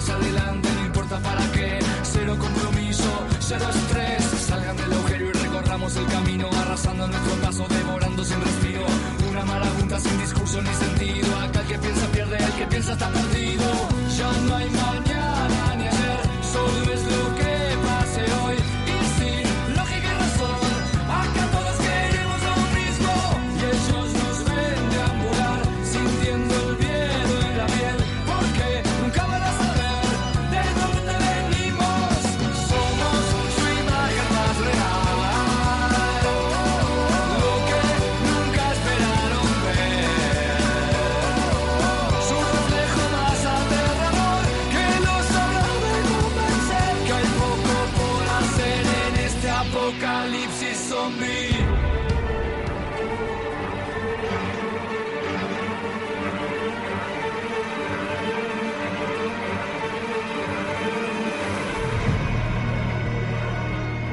hacia adelante, no importa para qué. Cero compromiso, cero estrés. Salgan del agujero y recorramos el camino, arrasando nuestro paso, devorando sin respiro. Una marabunta sin discurso ni sentido. Acá el que piensa pierde, el que piensa está perdido.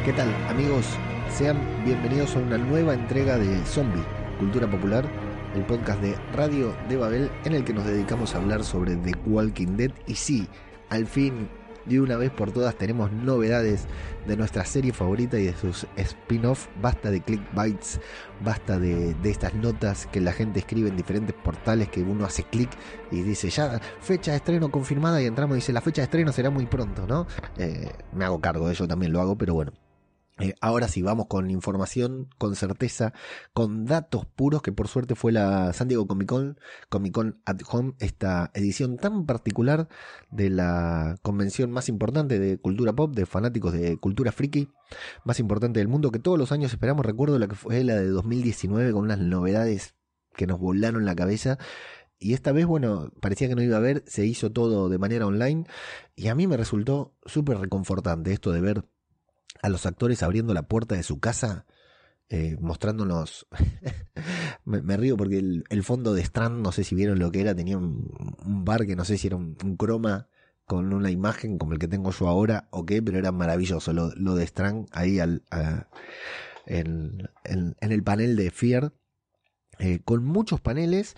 ¿Qué tal amigos? Sean bienvenidos a una nueva entrega de Zombie, Cultura Popular, el podcast de Radio de Babel en el que nos dedicamos a hablar sobre The Walking Dead. Y sí, al fin, de una vez por todas, tenemos novedades de nuestra serie favorita y de sus spin-off. Basta de clickbites, basta de, estas notas que la gente escribe en diferentes portales que uno hace clic y dice ya fecha de estreno confirmada y entramos y dice la fecha de estreno será muy pronto, ¿no? Eh, me hago cargo de ello, también lo hago, pero bueno. Eh, ahora sí, vamos con información, con certeza, con datos puros, que por suerte fue la San Diego Comic Con, Comic Con at Home, esta edición tan particular de la convención más importante de cultura pop, de fanáticos de cultura friki, más importante del mundo, que todos los años esperamos. Recuerdo la que fue la de 2019 con unas novedades que nos volaron la cabeza. Y esta vez, bueno, parecía que no iba a haber, se hizo todo de manera online. Y a mí me resultó súper reconfortante esto de ver a los actores abriendo la puerta de su casa, eh, mostrándonos. me, río porque el, fondo de Strand, no sé si vieron lo que era, tenía un, bar que no sé si era un, croma con una imagen como el que tengo yo ahora o qué, pero era maravilloso lo, de Strand ahí al, a, en, el panel de Fear, eh, con muchos paneles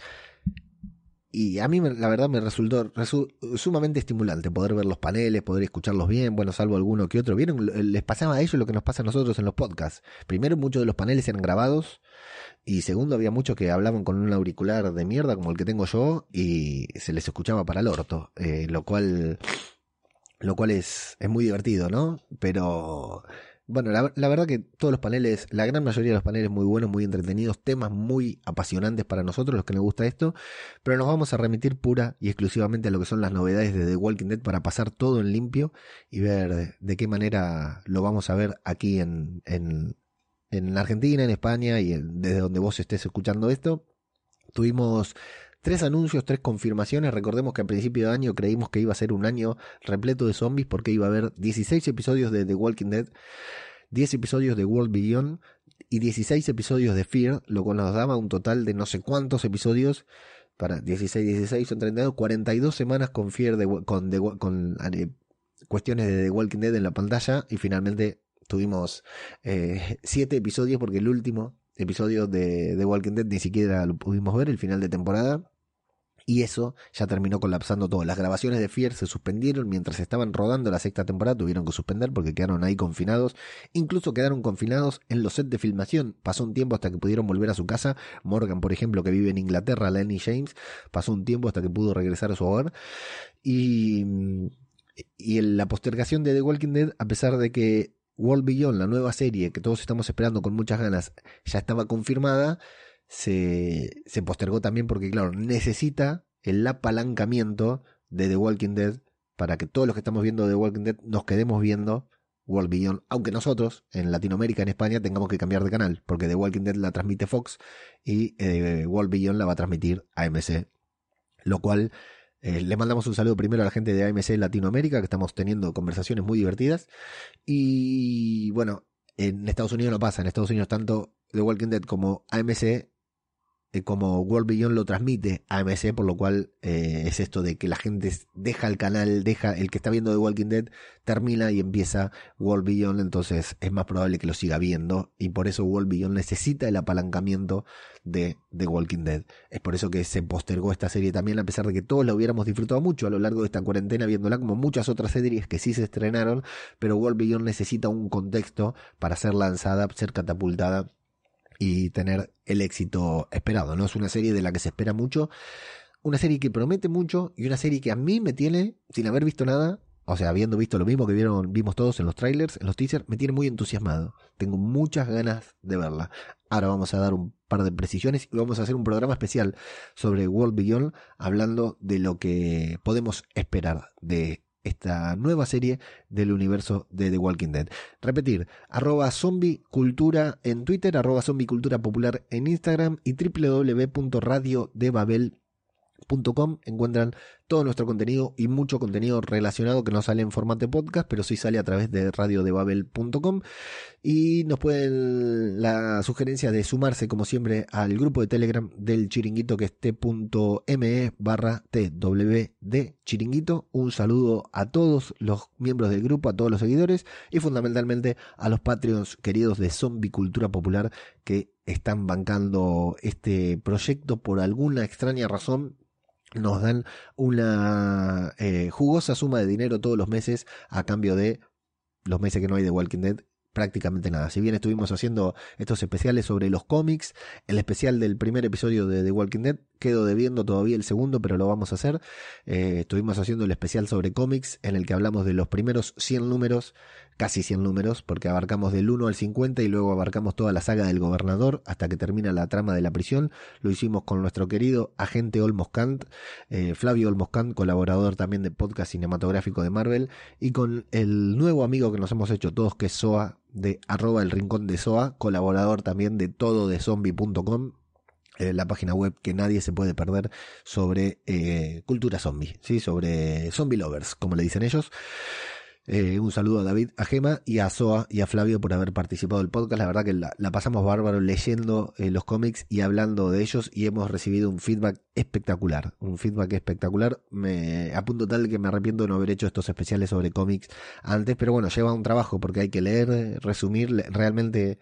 y a mí la verdad me resultó resu sumamente estimulante poder ver los paneles, poder escucharlos bien, bueno, salvo alguno que otro. ¿Vieron? Les pasaba a ellos lo que nos pasa a nosotros en los podcasts. Primero, muchos de los paneles eran grabados. Y segundo, había muchos que hablaban con un auricular de mierda como el que tengo yo y se les escuchaba para el orto. Eh, lo cual, lo cual es, es muy divertido, ¿no? Pero bueno, la, verdad que todos los paneles, la gran mayoría de los paneles muy buenos, muy entretenidos, temas muy apasionantes para nosotros, los que nos gusta esto, pero nos vamos a remitir pura y exclusivamente a lo que son las novedades de The Walking Dead para pasar todo en limpio y ver de, qué manera lo vamos a ver aquí en, en, en Argentina, en España y desde donde vos estés escuchando esto. Tuvimos Tres anuncios, tres confirmaciones. Recordemos que a principio de año creímos que iba a ser un año repleto de zombies porque iba a haber 16 episodios de The Walking Dead, 10 episodios de World Beyond y 16 episodios de Fear, lo cual nos daba un total de no sé cuántos episodios para 16, 16 son 32, 42 semanas con Fear de, con, con eh, cuestiones de The Walking Dead en la pantalla y finalmente tuvimos eh, siete episodios porque el último episodio de The Walking Dead ni siquiera lo pudimos ver, el final de temporada. Y eso ya terminó colapsando todo. Las grabaciones de Fear se suspendieron mientras estaban rodando la sexta temporada. Tuvieron que suspender porque quedaron ahí confinados. Incluso quedaron confinados en los sets de filmación. Pasó un tiempo hasta que pudieron volver a su casa. Morgan, por ejemplo, que vive en Inglaterra, Lenny James, pasó un tiempo hasta que pudo regresar a su hogar. Y, y en la postergación de The Walking Dead, a pesar de que World Beyond, la nueva serie que todos estamos esperando con muchas ganas, ya estaba confirmada, se, se postergó también porque, claro, necesita el apalancamiento de The Walking Dead para que todos los que estamos viendo The Walking Dead nos quedemos viendo World Beyond, aunque nosotros en Latinoamérica, en España, tengamos que cambiar de canal, porque The Walking Dead la transmite Fox y eh, World Beyond la va a transmitir AMC, lo cual eh, le mandamos un saludo primero a la gente de AMC Latinoamérica, que estamos teniendo conversaciones muy divertidas. Y bueno, en Estados Unidos no pasa. En Estados Unidos tanto The Walking Dead como AMC como World Beyond lo transmite AMC, por lo cual eh, es esto de que la gente deja el canal, deja el que está viendo The Walking Dead, termina y empieza World Beyond, entonces es más probable que lo siga viendo y por eso World Beyond necesita el apalancamiento de The Walking Dead. Es por eso que se postergó esta serie también, a pesar de que todos la hubiéramos disfrutado mucho a lo largo de esta cuarentena, viéndola como muchas otras series que sí se estrenaron, pero World Beyond necesita un contexto para ser lanzada, ser catapultada y tener el éxito esperado. No es una serie de la que se espera mucho, una serie que promete mucho y una serie que a mí me tiene, sin haber visto nada, o sea, habiendo visto lo mismo que vieron, vimos todos en los trailers, en los teasers, me tiene muy entusiasmado. Tengo muchas ganas de verla. Ahora vamos a dar un par de precisiones y vamos a hacer un programa especial sobre World Beyond, hablando de lo que podemos esperar de esta nueva serie del universo de The Walking Dead. Repetir, arroba zombie cultura en Twitter, arroba zombie cultura popular en Instagram y www.radiodebabel.com encuentran todo nuestro contenido y mucho contenido relacionado que no sale en formato podcast, pero sí sale a través de radiodebabel.com y nos pueden la sugerencia de sumarse como siempre al grupo de Telegram del chiringuito que es t.me barra twd chiringuito. Un saludo a todos los miembros del grupo, a todos los seguidores y fundamentalmente a los Patreons queridos de Zombie Cultura Popular que están bancando este proyecto por alguna extraña razón nos dan una eh, jugosa suma de dinero todos los meses a cambio de los meses que no hay de Walking Dead prácticamente nada. Si bien estuvimos haciendo estos especiales sobre los cómics, el especial del primer episodio de The Walking Dead, quedo debiendo todavía el segundo, pero lo vamos a hacer. Eh, estuvimos haciendo el especial sobre cómics, en el que hablamos de los primeros 100 números, casi 100 números, porque abarcamos del 1 al 50 y luego abarcamos toda la saga del gobernador hasta que termina la trama de la prisión. Lo hicimos con nuestro querido agente Olmos Kant, eh, Flavio Olmos Kant, colaborador también de podcast cinematográfico de Marvel, y con el nuevo amigo que nos hemos hecho todos, que es Soa, de arroba el rincón de Soa, colaborador también de todo de zombie.com, eh, la página web que nadie se puede perder sobre eh, cultura zombie, ¿sí? sobre zombie lovers, como le dicen ellos. Eh, un saludo a David, a Gema y a Soa y a Flavio por haber participado del podcast. La verdad que la, pasamos bárbaro leyendo los cómics y hablando de ellos y hemos recibido un feedback espectacular. Un feedback espectacular. Me apunto tal que me arrepiento de no haber hecho estos especiales sobre cómics antes, pero bueno, lleva un trabajo porque hay que leer, resumir. Realmente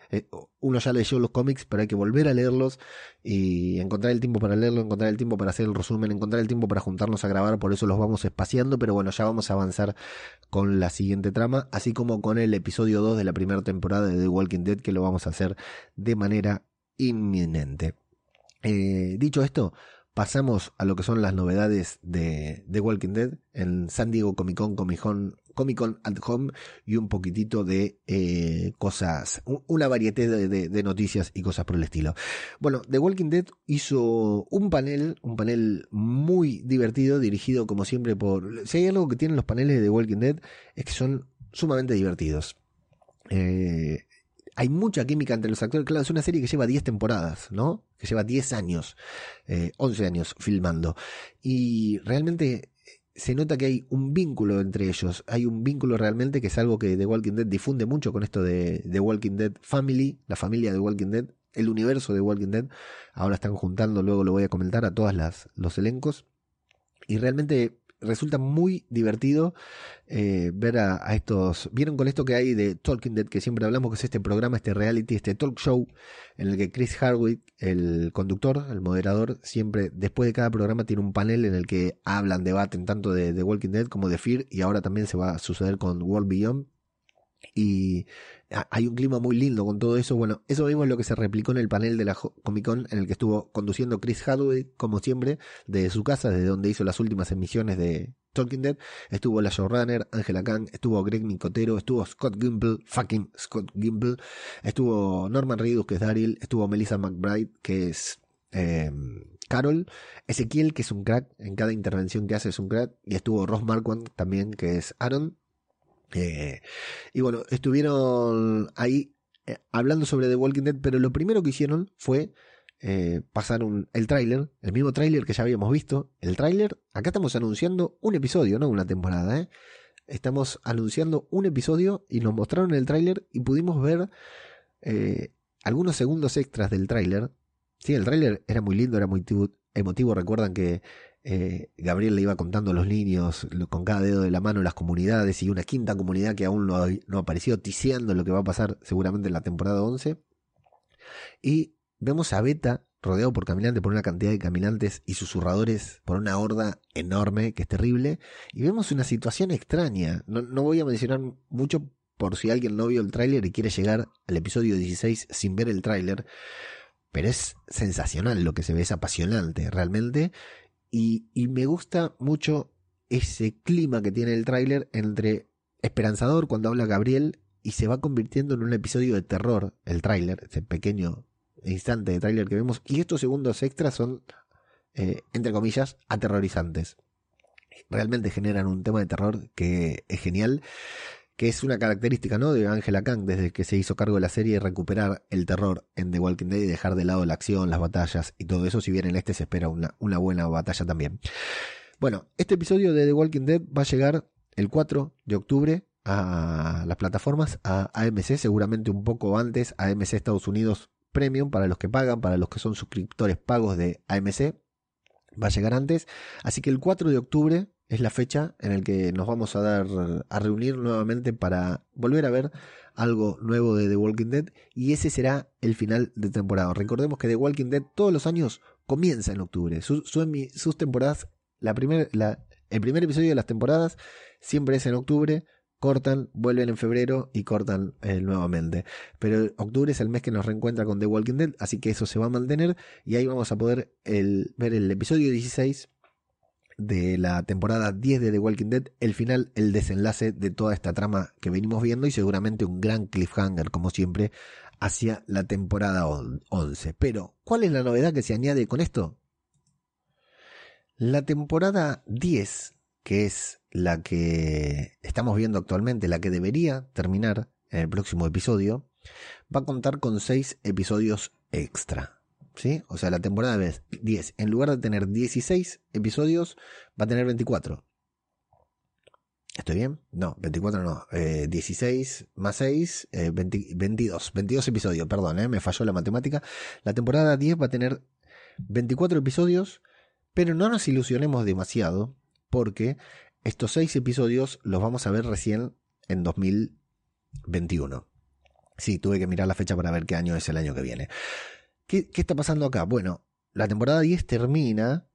uno ya leyó los cómics, pero hay que volver a leerlos y encontrar el tiempo para leerlo, encontrar el tiempo para hacer el resumen, encontrar el tiempo para juntarnos a grabar. Por eso los vamos espaciando, pero bueno, ya vamos a avanzar con las siguiente trama, así como con el episodio 2 de la primera temporada de The Walking Dead, que lo vamos a hacer de manera inminente. Eh, dicho esto, pasamos a lo que son las novedades de The Walking Dead en San Diego Comic Con, Comic Comic Con at Home y un poquitito de eh, cosas, una variedad de, noticias y cosas por el estilo. Bueno, The Walking Dead hizo un panel, un panel muy divertido, dirigido como siempre por... Si hay algo que tienen los paneles de The Walking Dead es que son sumamente divertidos. Eh, hay mucha química entre los actores. Claro, es una serie que lleva 10 temporadas, ¿no? Que lleva 10 años, 11 eh, años filmando. Y realmente se nota que hay un vínculo entre ellos. Hay un vínculo realmente que es algo que The Walking Dead difunde mucho con esto de The Walking Dead Family, la familia de Walking Dead, el universo de Walking Dead. Ahora están juntando, luego lo voy a comentar a todos los elencos. Y realmente resulta muy divertido eh, ver a, estos. ¿Vieron con esto que hay de Talking Dead que siempre hablamos, que es este programa, este reality, este talk show, en el que Chris Hardwick, el conductor, el moderador, siempre después de cada programa tiene un panel en el que hablan, debaten tanto de, de Walking Dead como de Fear, y ahora también se va a suceder con World Beyond. Y hay un clima muy lindo con todo eso. Bueno, eso mismo es lo que se replicó en el panel de la Comic Con en el que estuvo conduciendo Chris Hadley, como siempre, desde su casa, desde donde hizo las últimas emisiones de Talking Dead. Estuvo la showrunner, Angela Kang, estuvo Greg Nicotero, estuvo Scott Gimple, fucking Scott Gimple, estuvo Norman Reedus, que es Daryl, estuvo Melissa McBride, que es em, Carol, Ezequiel, que es un crack, en cada intervención que hace es un crack, y estuvo Ross Marquand también, que es Aaron, eh, y bueno, estuvieron ahí eh, hablando sobre The Walking Dead, pero lo primero que hicieron fue eh, pasar un, el tráiler, el mismo tráiler que ya habíamos visto. El tráiler, acá estamos anunciando un episodio, no una temporada, Estamos anunciando un episodio y nos mostraron el tráiler y pudimos ver algunos segundos extras del tráiler Sí, el tráiler era muy lindo, era muy emotivo. Recuerdan que eh, Gabriel le iba contando a los niños con cada dedo de la mano las comunidades y una quinta comunidad que aún no no ha aparecido, ticiando lo que va a pasar seguramente en la temporada 11. Y vemos a Beta rodeado por caminantes, por una cantidad de caminantes y susurradores, por una horda enorme que es terrible. Y vemos una situación extraña. No, no voy a mencionar mucho por si alguien no vio el tráiler y quiere llegar al episodio 16 sin ver el tráiler. Pero es sensacional lo que se ve, es apasionante realmente. Y, y me gusta mucho ese clima que tiene el tráiler entre esperanzador cuando habla Gabriel y se va convirtiendo en un episodio de terror, el tráiler, ese pequeño instante de tráiler que vemos, y estos segundos extras son, eh, entre comillas, aterrorizantes. Realmente generan un tema de terror que es genial, que es una característica ¿no? de Angela Kang desde que se hizo cargo de la serie, recuperar el terror en The Walking Dead y dejar de lado la acción, las batallas y todo eso, si bien en este se espera una, una buena batalla también. Bueno, este episodio de The Walking Dead va a llegar el 4 de octubre a las plataformas, a AMC, seguramente un poco antes, AMC Estados Unidos Premium para los que pagan, para los que son suscriptores pagos de AMC. Va a llegar antes. Así que el 4 de octubre es la fecha en la que nos vamos a dar a reunir nuevamente para volver a ver algo nuevo de The Walking Dead y ese será el final de temporada. Recordemos que The Walking Dead todos los años comienza en octubre. Sus, sus temporadas, la el primer episodio de las temporadas siempre es en octubre cortan, vuelven en febrero y cortan eh, nuevamente. Pero octubre es el mes que nos reencuentra con The Walking Dead, así que eso se va a mantener y ahí vamos a poder ver el episodio 16 de la temporada 10 de The Walking Dead, el final, el desenlace de toda esta trama que venimos viendo y seguramente un gran cliffhanger, como siempre, hacia la temporada 11. Pero, ¿cuál es la novedad que se añade con esto? La temporada 10, que es la que estamos viendo actualmente, la que debería terminar en el próximo episodio, va a contar con 6 episodios extra. ¿Sí? O sea, la temporada 10, en lugar de tener 16 episodios, va a tener 24. ¿Estoy bien? No, 24 no. 16 eh, más 6, 22. 22 episodios, perdón, eh, me falló la matemática. La temporada 10 va a tener 24 episodios, pero no nos ilusionemos demasiado, porque estos seis episodios los vamos a ver recién en 2021. Sí, tuve que mirar la fecha para ver qué año es el año que viene. ¿Qué, está pasando acá? Bueno, la temporada 10 termina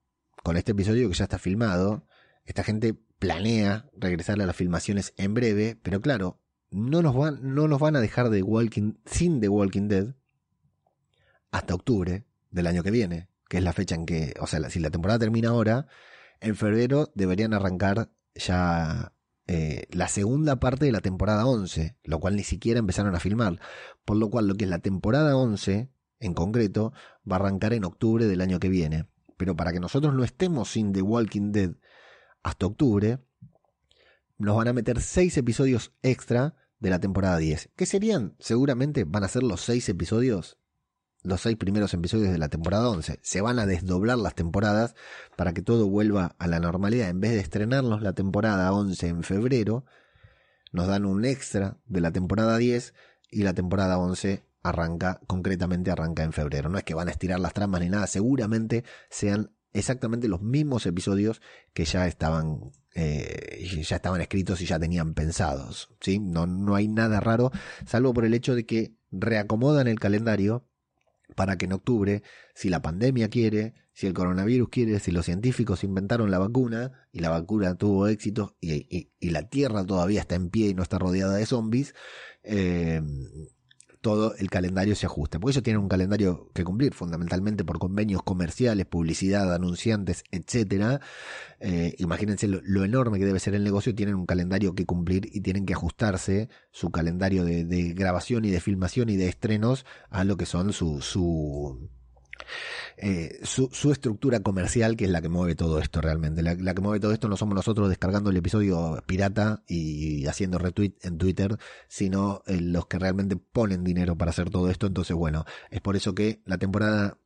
con este episodio que ya está filmado. Esta gente planea regresar a las filmaciones en breve, pero claro, no nos van, no nos van a dejar de Walking, sin The Walking Dead hasta octubre del año que viene, que es la fecha en que, o sea, si la temporada termina ahora, en febrero deberían arrancar ya eh, la segunda parte de la temporada 11, lo cual ni siquiera empezaron a filmar. Por lo cual lo que es la temporada 11, en concreto, va a arrancar en octubre del año que viene. Pero para que nosotros no estemos sin The Walking Dead hasta octubre, nos van a meter seis episodios extra de la temporada 10. ¿Qué serían? Seguramente van a ser los seis episodios los seis primeros episodios de la temporada 11. Se van a desdoblar las temporadas para que todo vuelva a la normalidad. En vez de estrenarnos la temporada 11 en febrero, nos dan un extra de la temporada 10 y la temporada 11 arranca, concretamente arranca en febrero. No es que van a estirar las tramas ni nada, seguramente sean exactamente los mismos episodios que ya estaban eh, ya estaban escritos y ya tenían pensados. ¿sí? No, no hay nada raro, salvo por el hecho de que reacomodan el calendario para que en octubre, si la pandemia quiere, si el coronavirus quiere, si los científicos inventaron la vacuna y la vacuna tuvo éxito y, la Tierra todavía está en pie y no está rodeada de zombies, eh, todo el calendario se ajusta. Porque ellos tienen un calendario que cumplir, fundamentalmente por convenios comerciales, publicidad, anunciantes, etcétera. Eh, imagínense lo, enorme que debe ser el negocio, tienen un calendario que cumplir y tienen que ajustarse su calendario de, de grabación y de filmación y de estrenos a lo que son su, su eh, su, estructura comercial, que es la que mueve todo esto realmente. La, que mueve todo esto no somos nosotros descargando el episodio pirata y haciendo retweet en Twitter, sino eh, los que realmente ponen dinero para hacer todo esto. Entonces, bueno, es por eso que la temporada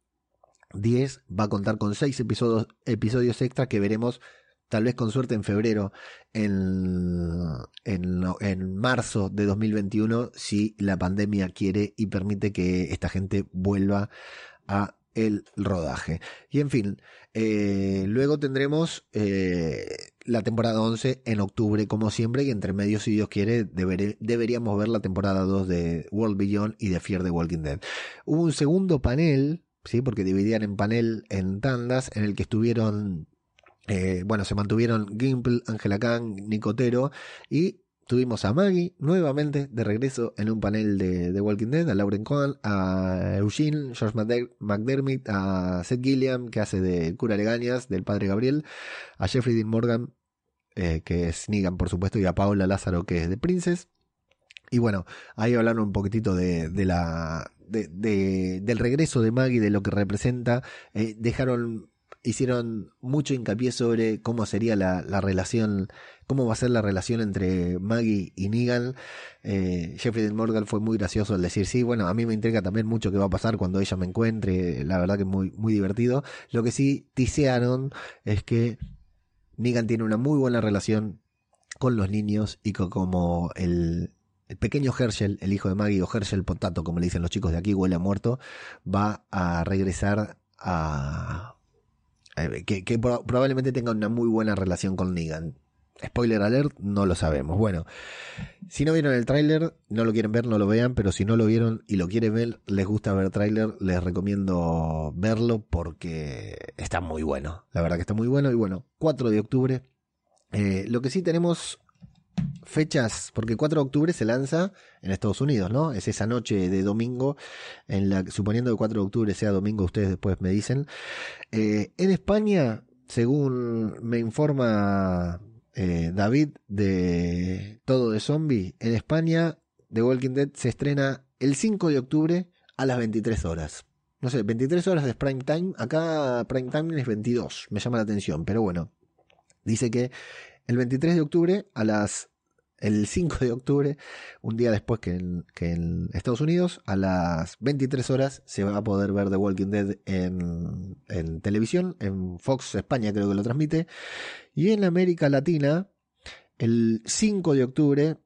10 va a contar con 6 episodios, episodios extra que veremos tal vez con suerte en febrero, en, en, en, marzo de 2021, si la pandemia quiere y permite que esta gente vuelva a el rodaje. Y en fin, eh, luego tendremos eh, la temporada 11 en octubre, como siempre, y entre medio, si Dios quiere, deberíamos ver la temporada 2 de World Beyond y de Fear the Walking Dead. Hubo un segundo panel, ¿sí? porque dividían en panel en tandas, en el que estuvieron eh, bueno, se mantuvieron Gimple, Angela Kang, Nicotero y tuvimos a Maggie nuevamente de regreso en un panel de, The Walking Dead, a Lauren Cohen, a Eugene, George McDermott, a Seth Gilliam, que hace de cura Legañas, del padre Gabriel, a Jeffrey Dean Morgan, eh, que es Negan, por supuesto, y a Paula Lázaro, que es de Princess. Y bueno, ahí hablaron un poquitito de, de la, de, del regreso de Maggie, de lo que representa. Eh, dejaron hicieron mucho hincapié sobre cómo sería la, relación, cómo va a ser la relación entre Maggie y Negan. Eh, Jeffrey Morgan fue muy gracioso al decir, sí, bueno, a mí me intriga también mucho qué va a pasar cuando ella me encuentre, la verdad que es muy, muy divertido. Lo que sí tisearon es que Negan tiene una muy buena relación con los niños y como el, el pequeño Herschel, el hijo de Maggie, o Herschel Potato, como le dicen los chicos de aquí, huele a muerto, va a regresar a eh, que, probablemente tenga una muy buena relación con Negan. Spoiler alert, no lo sabemos. Bueno, si no vieron el tráiler, no lo quieren ver, no lo vean, pero si no lo vieron y lo quieren ver, les gusta ver tráiler, les recomiendo verlo porque está muy bueno. La verdad que está muy bueno. Y bueno, 4 de octubre. Eh, lo que sí tenemos fechas, porque 4 de octubre se lanza en Estados Unidos, ¿no? Es esa noche de domingo, en la, suponiendo que 4 de octubre sea domingo, ustedes después me dicen. Eh, en España, según me informa eh, David de Todo de Zombie, en España The Walking Dead se estrena el 5 de octubre a las 23 horas. No sé, 23 horas de prime time. Acá prime time es 22, me llama la atención, pero bueno. Dice que el 23 de octubre a las el 5 de octubre, un día después que en, Estados Unidos, a las 23 horas se va a poder ver The Walking Dead en, en televisión, en Fox España creo que lo transmite, y en América Latina, el 5 de octubre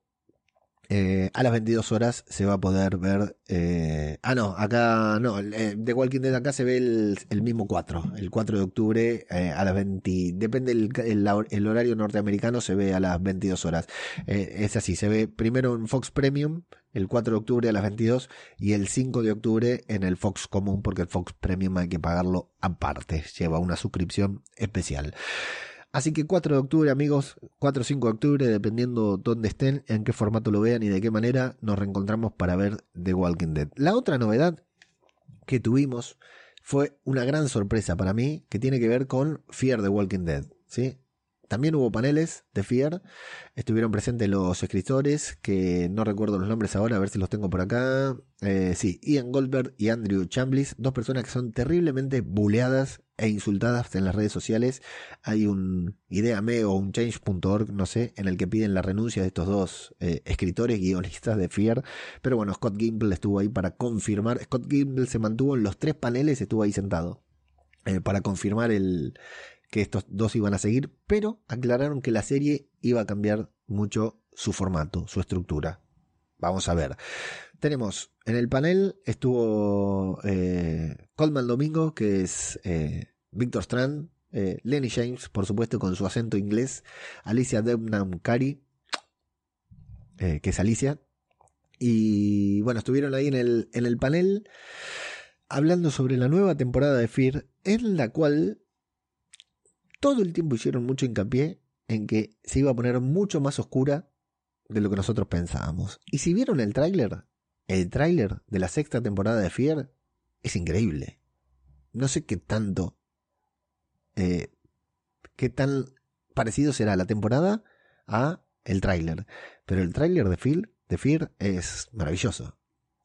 eh, a las 22 horas se va a poder ver. Eh, ah, no, acá no. Eh, The Walking Dead acá se ve el, mismo 4. El 4 de octubre eh, a las 20. Depende el, el, horario norteamericano, se ve a las 22 horas. es así, se ve primero en Fox Premium, el 4 de octubre a las 22, y el 5 de octubre en el Fox Común, porque el Fox Premium hay que pagarlo aparte. Lleva una suscripción especial. Así que 4 de octubre, amigos, 4 o 5 de octubre, dependiendo dónde estén, en qué formato lo vean y de qué manera, nos reencontramos para ver The Walking Dead. La otra novedad que tuvimos fue una gran sorpresa para mí, que tiene que ver con Fear the Walking Dead. ¿sí? También hubo paneles de FIAR, estuvieron presentes los escritores, que no recuerdo los nombres ahora, a ver si los tengo por acá. Eh, sí, Ian Goldberg y Andrew Chamblis, dos personas que son terriblemente buleadas e insultadas en las redes sociales. Hay un ideame o un change.org, no sé, en el que piden la renuncia de estos dos eh, escritores, guionistas de FIAR. Pero bueno, Scott Gimple estuvo ahí para confirmar. Scott Gimple se mantuvo en los tres paneles, estuvo ahí sentado. Eh, para confirmar el, que estos dos iban a seguir, pero aclararon que la serie iba a cambiar mucho su formato, su estructura. Vamos a ver. Tenemos en el panel estuvo eh, Domingo, que es eh, Victor Strand, eh, Lenny James, por supuesto, con su acento inglés, Alicia Debnam Cary, eh, que es Alicia. Y bueno, estuvieron ahí en el, en el panel hablando sobre la nueva temporada de Fear, en la cual todo el tiempo hicieron mucho hincapié en que se iba a poner mucho más oscura de lo que nosotros pensábamos. Y si vieron el tráiler, el tráiler de la sexta temporada de Fear es increíble. No sé qué tanto, eh, qué tan parecido será la temporada a el tráiler. Pero el tráiler de Fear, de Fear es maravilloso.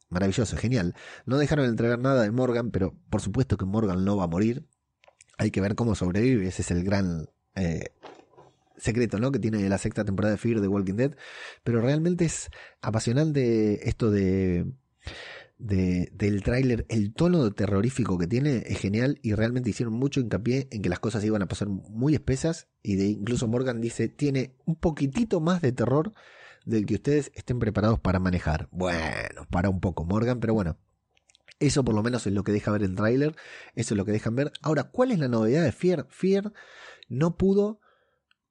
Maravilloso, genial. No dejaron entregar nada de Morgan, pero por supuesto que Morgan no va a morir hay que ver cómo sobrevive. Ese es el gran eh, secreto, ¿no? Que tiene la sexta temporada de Fear de Walking Dead. Pero realmente es apasionante esto de, del tráiler. El tono terrorífico que tiene es genial y realmente hicieron mucho hincapié en que las cosas iban a pasar muy espesas. Y de incluso Morgan dice, tiene un poquitito más de terror del que ustedes estén preparados para manejar. Bueno, para un poco Morgan, pero bueno. Eso por lo menos es lo que deja ver el tráiler, eso es lo que dejan ver. Ahora, ¿cuál es la novedad de Fear? Fear no pudo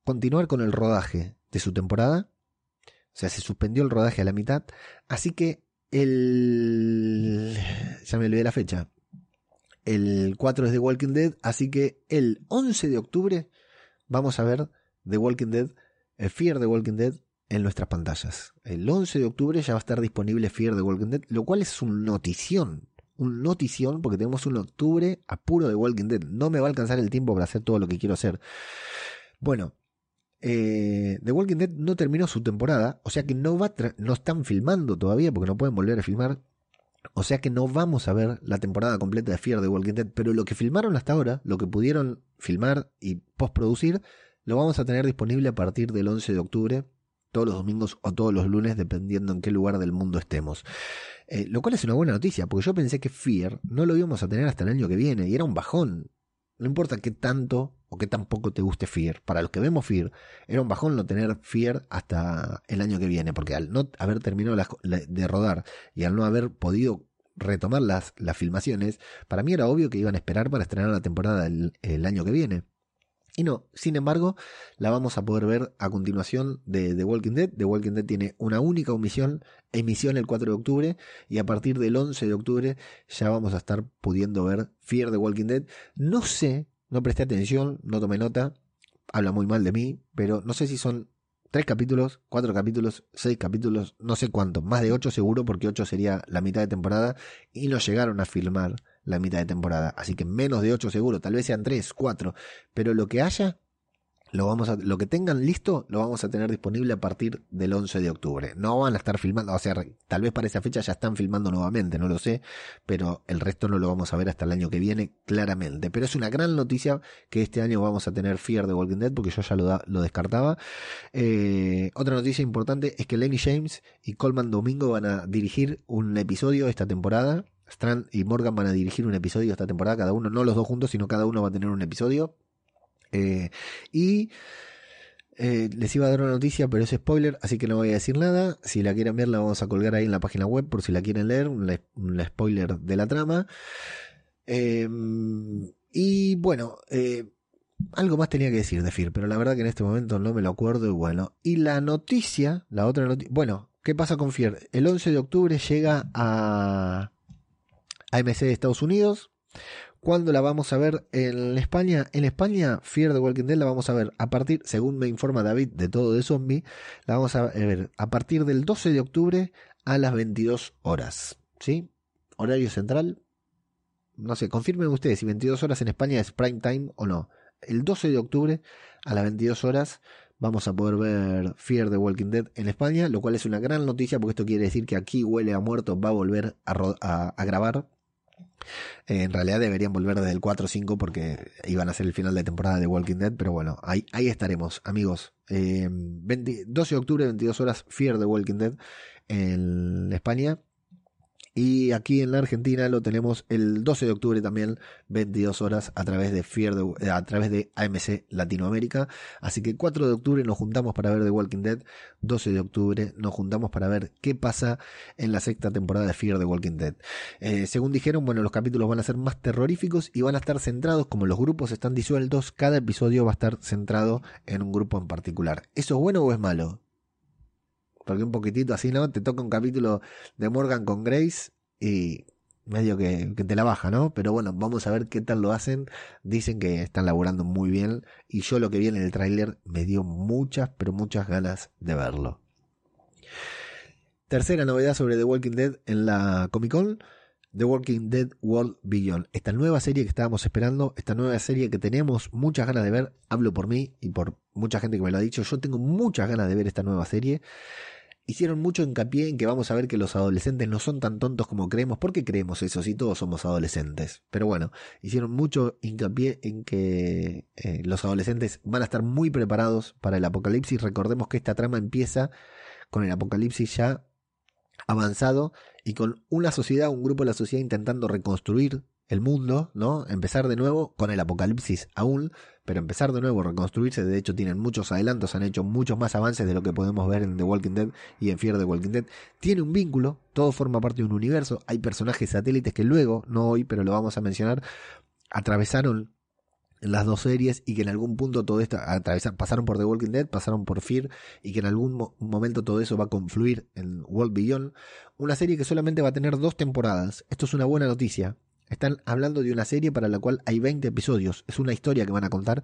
continuar con el rodaje de su temporada, o sea, se suspendió el rodaje a la mitad, así que el... ya me olvidé la fecha. El 4 es The Walking Dead, así que el 11 de octubre vamos a ver The Walking Dead, eh, Fear The Walking Dead en nuestras pantallas. El 11 de octubre ya va a estar disponible Fear The Walking Dead, lo cual es un notición un notición porque tenemos un octubre a puro de Walking Dead. No me va a alcanzar el tiempo para hacer todo lo que quiero hacer. Bueno, eh, The Walking Dead no terminó su temporada, o sea que no, va no están filmando todavía porque no pueden volver a filmar. O sea que no vamos a ver la temporada completa de Fear de Walking Dead, pero lo que filmaron hasta ahora, lo que pudieron filmar y postproducir, lo vamos a tener disponible a partir del 11 de octubre, todos los domingos o todos los lunes, dependiendo en qué lugar del mundo estemos. Eh, lo cual es una buena noticia, porque yo pensé que Fear no lo íbamos a tener hasta el año que viene, y era un bajón. No importa qué tanto o qué tan poco te guste Fear. Para los que vemos Fear, era un bajón no tener Fear hasta el año que viene, porque al no haber terminado de rodar y al no haber podido retomar las, las filmaciones, para mí era obvio que iban a esperar para estrenar la temporada el año que viene. Y no, sin embargo, la vamos a poder ver a continuación de The Walking Dead. The Walking Dead tiene una única emisión, emisión el 4 de octubre, y a partir del 11 de octubre ya vamos a estar pudiendo ver Fear The Walking Dead. No sé, no presté atención, no tomé nota, habla muy mal de mí, pero no sé si son tres capítulos, cuatro capítulos, seis capítulos, no sé cuánto, más de ocho seguro, porque ocho sería la mitad de temporada, y no llegaron a filmar la mitad de temporada. Así que menos de 8 seguro, tal vez sean 3, 4, pero lo que haya, lo, vamos a, lo que tengan listo, lo vamos a tener disponible a partir del 11 de octubre. No van a estar filmando, o sea, tal vez para esa fecha ya están filmando nuevamente, no lo sé, pero el resto no lo vamos a ver hasta el año que viene, claramente. Pero es una gran noticia que este año vamos a tener Fear de Walking Dead, porque yo ya lo, lo descartaba. Eh, otra noticia importante es que Lenny James y Coleman Domingo van a dirigir un episodio esta temporada Strand y Morgan van a dirigir un episodio esta temporada, cada uno, no los dos juntos, sino cada uno va a tener un episodio. Eh, y eh, les iba a dar una noticia, pero es spoiler, así que no voy a decir nada. Si la quieren ver, la vamos a colgar ahí en la página web por si la quieren leer, un, spoiler de la trama. Eh, y bueno, algo más tenía que decir de Fear, pero la verdad que en este momento no me lo acuerdo. Y bueno, y la noticia, la otra noticia, bueno, ¿qué pasa con Fear? El 11 de octubre llega a AMC de Estados Unidos. ¿Cuándo la vamos a ver en España? En España, Fear the Walking Dead la vamos a ver a partir, según me informa David de todo de zombie, la vamos a ver a partir del 12 de octubre a las 22 horas. ¿Sí? Horario central. No sé, confirmen ustedes si 22 horas en España es prime time o no. El 12 de octubre a las 22 horas vamos a poder ver Fear the Walking Dead en España, lo cual es una gran noticia porque esto quiere decir que aquí Huele a Muerto va a volver a grabar en realidad deberían volver desde el 4 o 5 porque iban a ser el final de temporada de Walking Dead, pero bueno, ahí, ahí estaremos, amigos. 12 eh, de octubre, 22 horas, Fear the Walking Dead en España. Y aquí en la Argentina lo tenemos el 12 de octubre también, 22 horas a través de Fear eh, a través de AMC Latinoamérica. Así que 4 de octubre nos juntamos para ver The Walking Dead, 12 de octubre nos juntamos para ver qué pasa en la sexta temporada de Fear the Walking Dead. Eh, según dijeron, bueno, los capítulos van a ser más terroríficos y van a estar centrados, como los grupos están disueltos, cada episodio va a estar centrado en un grupo en particular. ¿Eso es bueno o es malo? Porque un poquitito así, ¿no? Te toca un capítulo de Morgan con Grace y medio que, te la baja, ¿no? Pero bueno, vamos a ver qué tal lo hacen. Dicen que están laburando muy bien y yo lo que vi en el tráiler me dio muchas, pero muchas ganas de verlo. Tercera novedad sobre The Walking Dead en la Comic Con. The Walking Dead World Beyond. Esta nueva serie que estábamos esperando, esta nueva serie que tenemos muchas ganas de ver, hablo por mí y por mucha gente que me lo ha dicho, yo tengo muchas ganas de ver esta nueva serie hicieron mucho hincapié en que vamos a ver que los adolescentes no son tan tontos como creemos. ¿Por qué creemos eso si todos somos adolescentes? Pero bueno, hicieron mucho hincapié en que eh, los adolescentes van a estar muy preparados para el apocalipsis. Recordemos que esta trama empieza con el apocalipsis ya avanzado y con una sociedad, un grupo de la sociedad intentando reconstruir el mundo, ¿no? Empezar de nuevo con el apocalipsis aún, pero empezar de nuevo, reconstruirse. De hecho, tienen muchos adelantos, han hecho muchos más avances de lo que podemos ver en The Walking Dead y en Fear the Walking Dead. Tiene un vínculo, todo forma parte de un universo. Hay personajes satélites que luego, no hoy, pero lo vamos a mencionar, atravesaron las dos series y que en algún punto todo esto atravesaron, pasaron por The Walking Dead, pasaron por Fear y que en algún momento todo eso va a confluir en World Beyond, una serie que solamente va a tener dos temporadas. Esto es una buena noticia. Están hablando de una serie para la cual hay 20 episodios. Es una historia que van a contar.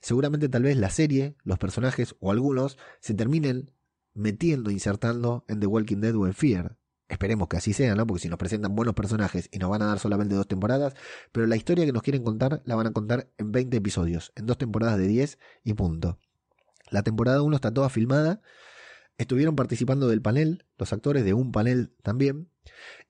Seguramente tal vez la serie, los personajes o algunos se terminen metiendo, insertando en The Walking Dead o en Fear. Esperemos que así sea, ¿no? Porque si nos presentan buenos personajes y nos van a dar solamente dos temporadas, pero la historia que nos quieren contar la van a contar en 20 episodios, en dos temporadas de 10 y punto. La temporada 1 está toda filmada, estuvieron participando del panel, los actores de un panel también,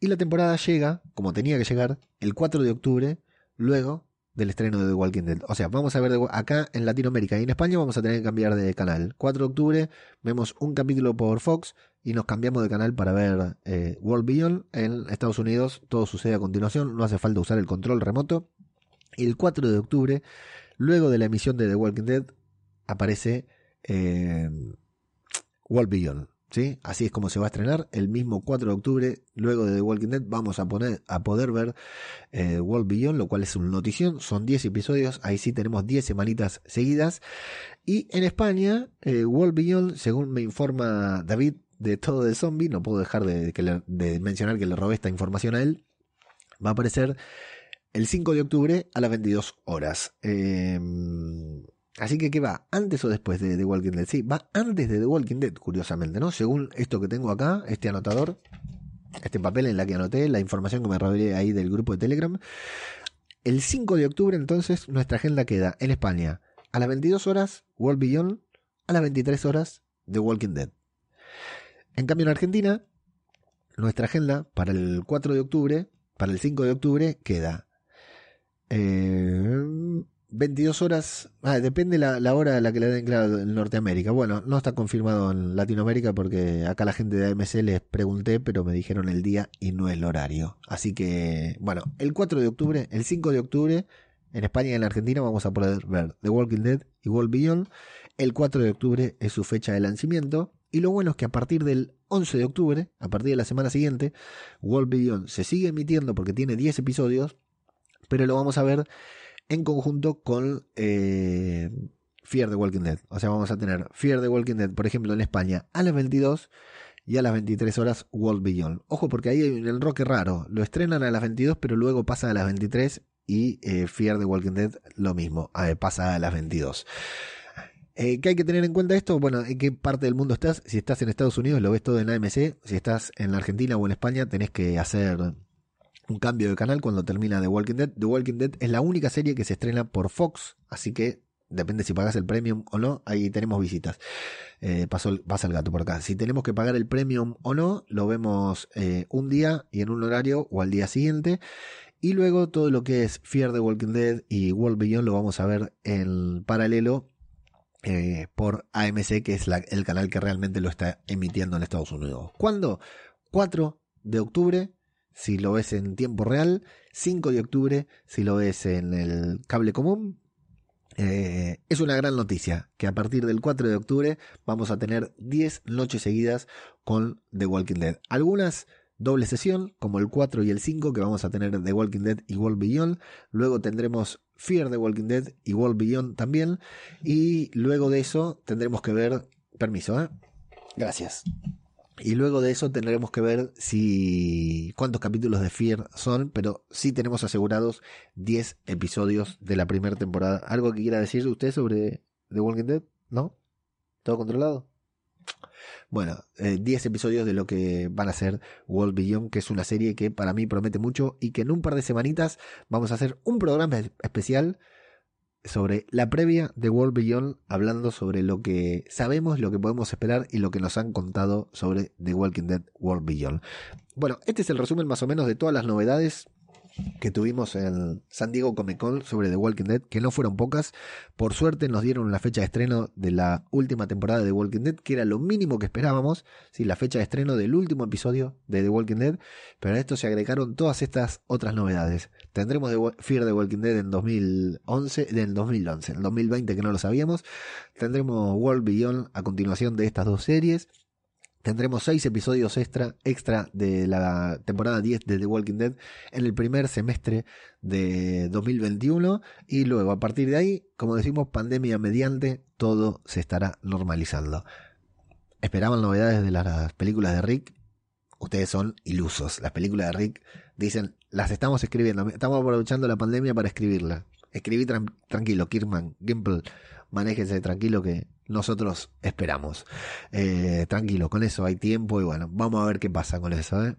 y la temporada llega, como tenía que llegar, el 4 de octubre, luego del estreno de The Walking Dead. O sea, vamos a ver acá en Latinoamérica y en España vamos a tener que cambiar de canal. 4 de octubre vemos un capítulo por Fox y nos cambiamos de canal para ver eh, World Beyond. En Estados Unidos todo sucede a continuación, no hace falta usar el control remoto. Y el 4 de octubre, luego de la emisión de The Walking Dead, aparece eh, World Beyond. ¿Sí? Así es como se va a estrenar el mismo 4 de octubre. Luego de The Walking Dead vamos a, poner, a poder ver eh, World Beyond, lo cual es un notición. Son 10 episodios, ahí sí tenemos 10 semanitas seguidas. Y en España, eh, World Beyond, según me informa David de todo de zombie, no puedo dejar de, mencionar que le robé esta información a él, va a aparecer el 5 de octubre a las 22 horas. Eh, Así que, ¿qué va? ¿Antes o después de The Walking Dead? Sí, va antes de The Walking Dead, curiosamente, ¿no? Según esto que tengo acá, este anotador, este papel en la que anoté la información que me revelé ahí del grupo de Telegram. El 5 de octubre, entonces, nuestra agenda queda en España a las 22 horas, World Beyond, a las 23 horas, The Walking Dead. En cambio, en Argentina, nuestra agenda para el 4 de octubre, para el 5 de octubre, queda eh, 22 horas, ah, depende la, la hora a la que le den claro en Norteamérica. Bueno, no está confirmado en Latinoamérica porque acá la gente de AMC les pregunté, pero me dijeron el día y no el horario. Así que, bueno, el 4 de octubre, el 5 de octubre, en España y en Argentina vamos a poder ver The Walking Dead y World Beyond. El 4 de octubre es su fecha de lanzamiento. Y lo bueno es que a partir del 11 de octubre, a partir de la semana siguiente, World Beyond se sigue emitiendo porque tiene 10 episodios, pero lo vamos a ver en conjunto con eh, Fear the Walking Dead. O sea, vamos a tener Fear the Walking Dead, por ejemplo, en España a las 22 y a las 23 horas World Beyond. Ojo, porque ahí hay el rock raro. Lo estrenan a las 22, pero luego pasa a las 23 y eh, Fear the Walking Dead lo mismo, pasa a las 22. Eh, ¿Qué hay que tener en cuenta esto? Bueno, ¿en qué parte del mundo estás? Si estás en Estados Unidos, lo ves todo en AMC. Si estás en la Argentina o en España, tenés que hacer un cambio de canal cuando termina The Walking Dead. The Walking Dead es la única serie que se estrena por Fox, así que depende si pagas el premium o no, ahí tenemos visitas. Eh, pasó, pasa el gato por acá. Si tenemos que pagar el premium o no, lo vemos eh, un día y en un horario o al día siguiente. Y luego todo lo que es Fear the Walking Dead y World Beyond lo vamos a ver en paralelo eh, por AMC, que es el canal que realmente lo está emitiendo en Estados Unidos. ¿Cuándo? 4 de octubre si lo ves en tiempo real, 5 de octubre si lo ves en el cable común. Eh, es una gran noticia que a partir del 4 de octubre vamos a tener 10 noches seguidas con The Walking Dead. Algunas doble sesión, como el 4 y el 5 que vamos a tener The Walking Dead y World Beyond. Luego tendremos Fear the Walking Dead y World Beyond también. Y luego de eso tendremos que ver... Permiso, ¿eh? Gracias. Y luego de eso tendremos que ver si cuántos capítulos de Fear son, pero sí tenemos asegurados 10 episodios de la primera temporada. ¿Algo que quiera decir usted sobre The Walking Dead? ¿No? ¿Todo controlado? Bueno, 10 eh, episodios de lo que van a ser World Beyond, que es una serie que para mí promete mucho y que en un par de semanitas vamos a hacer un programa especial sobre la previa de World Beyond, hablando sobre lo que sabemos, lo que podemos esperar y lo que nos han contado sobre The Walking Dead World Beyond. Bueno, este es el resumen más o menos de todas las novedades que tuvimos en San Diego Comic Con sobre The Walking Dead, que no fueron pocas. Por suerte nos dieron la fecha de estreno de la última temporada de The Walking Dead, que era lo mínimo que esperábamos, ¿sí? la fecha de estreno del último episodio de The Walking Dead, pero a esto se agregaron todas estas otras novedades. Tendremos The Fear The Walking Dead en 2011, en 2011, en 2020 que no lo sabíamos. Tendremos World Beyond a continuación de estas dos series. Tendremos seis episodios extra, extra de la temporada 10 de The Walking Dead en el primer semestre de 2021 y luego a partir de ahí, como decimos, pandemia mediante, todo se estará normalizando. ¿Esperaban novedades de las películas de Rick? Ustedes son ilusos. Las películas de Rick dicen, las estamos escribiendo, estamos aprovechando la pandemia para escribirla. Escribí tranquilo, Kirkman, Gimple, manéjense tranquilo que nosotros esperamos. Eh, tranquilo, con eso hay tiempo y bueno, vamos a ver qué pasa con eso. ¿eh?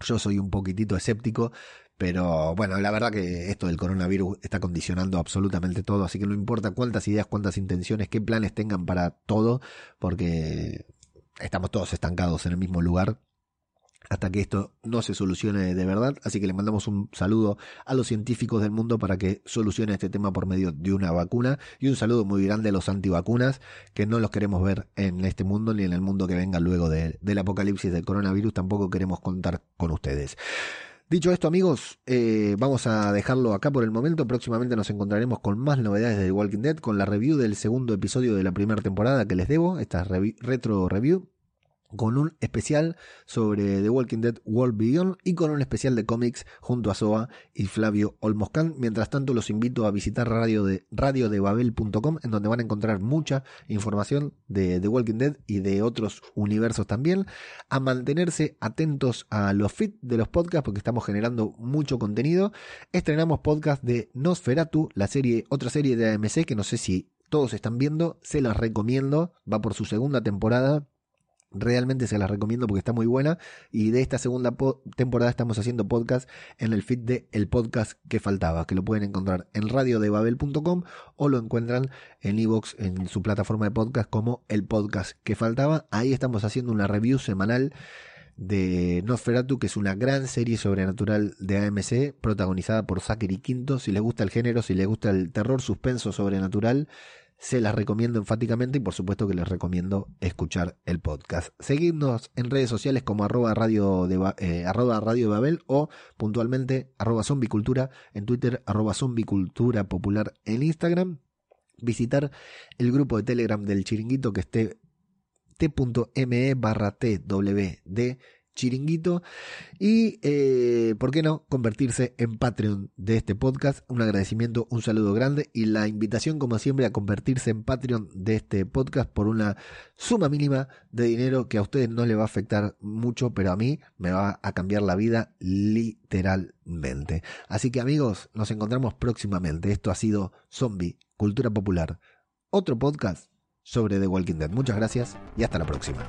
Yo soy un poquitito escéptico, pero bueno, la verdad que esto del coronavirus está condicionando absolutamente todo, así que no importa cuántas ideas, cuántas intenciones, qué planes tengan para todo, porque estamos todos estancados en el mismo lugar hasta que esto no se solucione de verdad. Así que le mandamos un saludo a los científicos del mundo para que solucione este tema por medio de una vacuna. Y un saludo muy grande a los antivacunas, que no los queremos ver en este mundo ni en el mundo que venga luego del apocalipsis del coronavirus. Tampoco queremos contar con ustedes. Dicho esto, amigos, eh, vamos a dejarlo acá por el momento. Próximamente nos encontraremos con más novedades de The Walking Dead, con la review del segundo episodio de la primera temporada que les debo, esta retro review con un especial sobre The Walking Dead World Beyond y con un especial de cómics junto a Soa y Flavio Olmoscan. Mientras tanto, los invito a visitar radio de, radiodebabel.com en donde van a encontrar mucha información de The Walking Dead y de otros universos también. A mantenerse atentos a los feeds de los podcasts porque estamos generando mucho contenido. Estrenamos podcast de Nosferatu, la serie, otra serie de AMC que no sé si todos están viendo, se las recomiendo, va por su segunda temporada Realmente se las recomiendo porque está muy buena. Y de esta segunda temporada estamos haciendo podcast en el feed de El Podcast que faltaba, que lo pueden encontrar en radiodebabel.com o lo encuentran en iVoox, en su plataforma de podcast como El Podcast que faltaba. Ahí estamos haciendo una review semanal de Nosferatu, que es una gran serie sobrenatural de AMC, protagonizada por Zachary Quinto. Si les gusta el género, si les gusta el terror suspenso sobrenatural, se las recomiendo enfáticamente y por supuesto que les recomiendo escuchar el podcast. Seguidnos en redes sociales como arroba radio de, eh, arroba radio Babel o puntualmente arroba zombicultura en Twitter, arroba zombicultura popular en Instagram. Visitar el grupo de Telegram del chiringuito que esté t.me barra twd chiringuito y, eh, ¿por qué no?, convertirse en Patreon de este podcast. Un agradecimiento, un saludo grande y la invitación, como siempre, a convertirse en Patreon de este podcast por una suma mínima de dinero que a ustedes no le va a afectar mucho, pero a mí me va a cambiar la vida literalmente. Así que amigos, nos encontramos próximamente. Esto ha sido Zombie, Cultura Popular, otro podcast sobre The Walking Dead. Muchas gracias y hasta la próxima.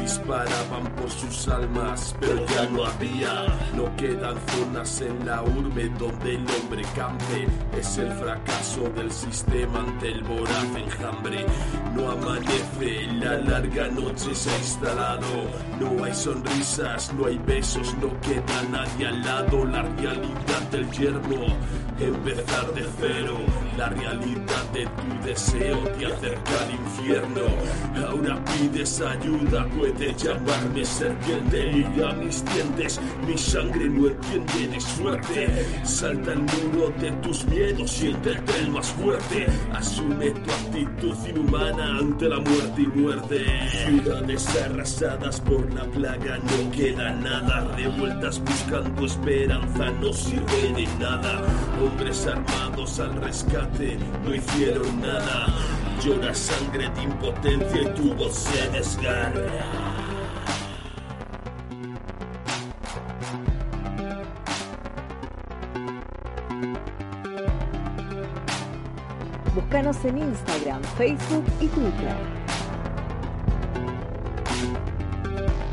Disparaban por sus almas, pero ya no había. No quedan zonas en la urbe donde el hombre campe. Es el fracaso del sistema ante el voraz enjambre. No amanece, la larga noche se ha instalado. No hay sonrisas, no hay besos, no queda nadie al lado. La realidad del yermo, empezar de cero. La realidad de tu deseo te acerca al infierno. Ahora pides ayuda, puede llamarme serpiente. Liga mis dientes, mi sangre no entiende de suerte. Salta el muro de tus miedos, siéntete el más fuerte. Asume tu actitud inhumana ante la muerte y muerte. Ciudades arrasadas por la plaga, no queda nada. Revueltas buscando esperanza, no sirve de nada. Hombres armados al rescate, no hicieron nada llora sangre de impotencia y tu voz se desgarra. Búscanos en Instagram, Facebook y Twitter.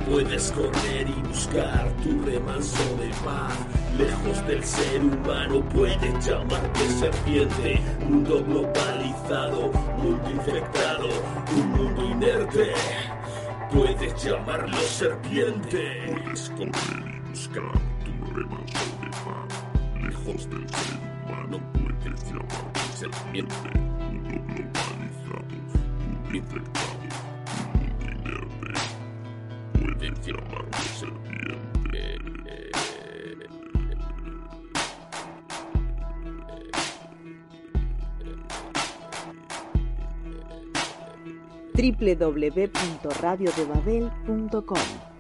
Puedes correr y buscar tu remanso de paz. Lejos del ser humano puedes llamarte serpiente. Mundo globalizado, mundo infectado, un mundo inerte. Puedes llamarlo serpiente. Puedes correr y buscar tu remanso de paz. Lejos del ser humano puedes llamarte serpiente. Mundo globalizado, mundo infectado, www.radiodebabel.com